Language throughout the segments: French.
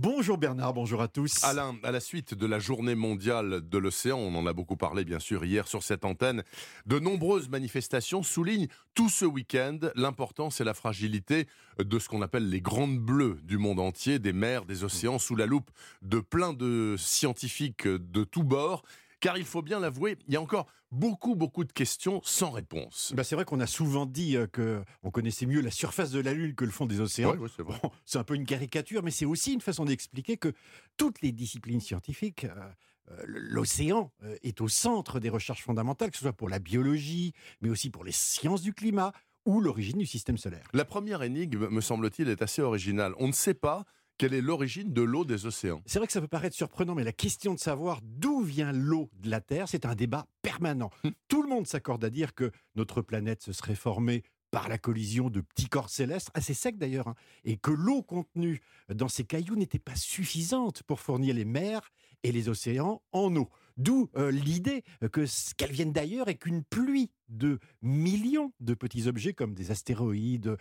Bonjour Bernard, bonjour à tous. Alain, à la suite de la journée mondiale de l'océan, on en a beaucoup parlé bien sûr hier sur cette antenne, de nombreuses manifestations soulignent tout ce week-end l'importance et la fragilité de ce qu'on appelle les grandes bleues du monde entier, des mers, des océans, sous la loupe de plein de scientifiques de tous bords car il faut bien l'avouer, il y a encore beaucoup, beaucoup de questions sans réponse. Bah c'est vrai qu'on a souvent dit qu'on euh, que connaissait mieux la surface de la Lune que le fond des océans. c'est un peu une caricature, mais c'est aussi une façon d'expliquer que toutes les disciplines scientifiques, euh, euh, l'océan est au centre des recherches fondamentales, que ce soit pour la biologie, mais aussi pour les sciences du climat ou l'origine du système solaire. La première énigme, me semble-t-il, est assez originale. On ne sait pas quelle est l'origine de l'eau des océans? C'est vrai que ça peut paraître surprenant, mais la question de savoir d'où vient l'eau de la Terre, c'est un débat permanent. Hum. Tout le monde s'accorde à dire que notre planète se serait formée par la collision de petits corps célestes, assez secs d'ailleurs, hein, et que l'eau contenue dans ces cailloux n'était pas suffisante pour fournir les mers et les océans en eau. D'où euh, l'idée que qu'elles viennent d'ailleurs et qu'une pluie de millions de petits objets comme des astéroïdes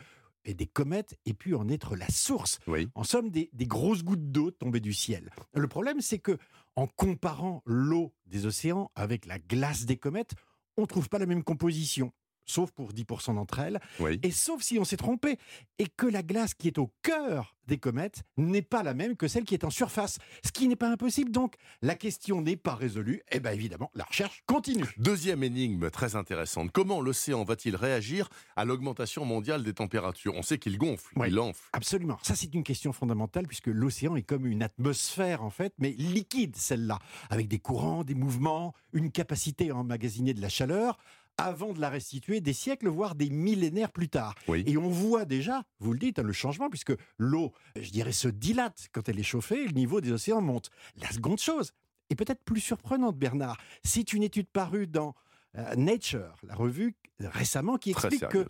et des comètes aient pu en être la source. En somme, des, des grosses gouttes d'eau tombées du ciel. Le problème, c'est que en comparant l'eau des océans avec la glace des comètes, on ne trouve pas la même composition sauf pour 10% d'entre elles, et sauf si on s'est trompé, et que la glace qui est au cœur des comètes n'est pas la même que celle qui est en surface, ce qui n'est pas impossible, donc la question n'est pas résolue, et bien évidemment, la recherche continue. Deuxième énigme très intéressante, comment l'océan va-t-il réagir à l'augmentation mondiale des températures? On sait qu'il gonfle, il enfle. Absolument, ça c'est une question fondamentale, puisque l'océan est comme une atmosphère en fait, mais liquide celle-là, avec des courants, des mouvements, une capacité à emmagasiner de la chaleur, avant de la restituer des siècles, voire des millénaires plus tard. Et on voit déjà, vous le dites, le changement, puisque l'eau, je dirais, se dilate quand elle est chauffée et le niveau des océans monte. La seconde chose, et peut-être plus surprenante, Bernard, c'est une étude parue dans euh, Nature, la revue récemment, qui explique que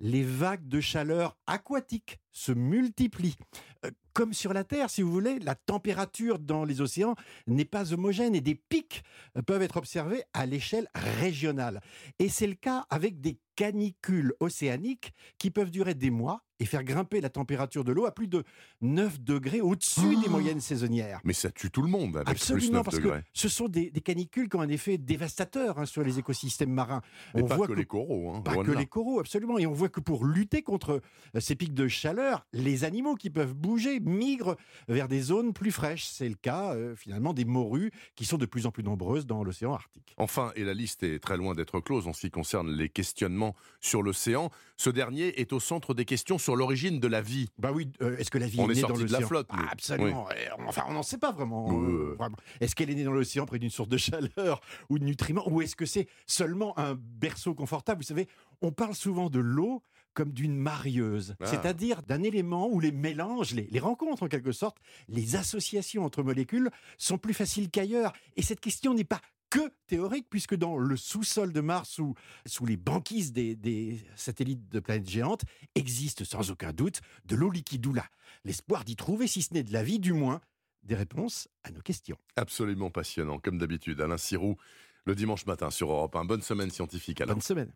les vagues de chaleur aquatiques se multiplient. Euh, comme sur la Terre, si vous voulez, la température dans les océans n'est pas homogène et des pics euh, peuvent être observés à l'échelle régionale. Et c'est le cas avec des canicules océaniques qui peuvent durer des mois et faire grimper la température de l'eau à plus de 9 degrés au-dessus des ah moyennes saisonnières. Mais ça tue tout le monde avec Absolument, parce que ce sont des, canicules qui ont un effet dévastateur hein, sur les écosystèmes marins. on pas voit que, les coraux. Hein, pas que les coraux, absolument. Et on voit que pour lutter contre euh, ces pics de chaleur, les animaux qui peuvent bouger migrent vers des zones plus fraîches. C'est le cas euh, finalement des morues qui sont de plus en plus nombreuses dans l'océan Arctique. Enfin, et la liste est très loin d'être close en ce qui concerne les questionnements sur l'océan, ce dernier est au centre des questions sur l'origine de la vie. Bah oui, euh, est-ce que la vie est, née dans l'océan de la flotte. absolument. Enfin, on n'en sait pas vraiment. Euh, est-ce qu'elle est née dans l'océan près d'une source de chaleur ou de nutriments, ou est-ce que c'est seulement un berceau confortable? Vous savez, on parle souvent de l'eau comme d'une marieuse, ah. c'est-à-dire d'un élément où les mélanges, les, les, rencontres en quelque sorte, les associations entre molécules sont plus faciles qu'ailleurs. Et cette question n'est pas que théorique, puisque dans le sous-sol de Mars ou sous les banquises des, satellites de planètes géantes, existe sans aucun doute de l'eau liquide ou là. L'espoir d'y trouver, si ce n'est de la vie, du moins, des réponses à nos questions. Absolument passionnant, comme d'habitude. Alain Sirou, le dimanche matin sur Europe 1. Bonne semaine scientifique, Alain. Bonne semaine.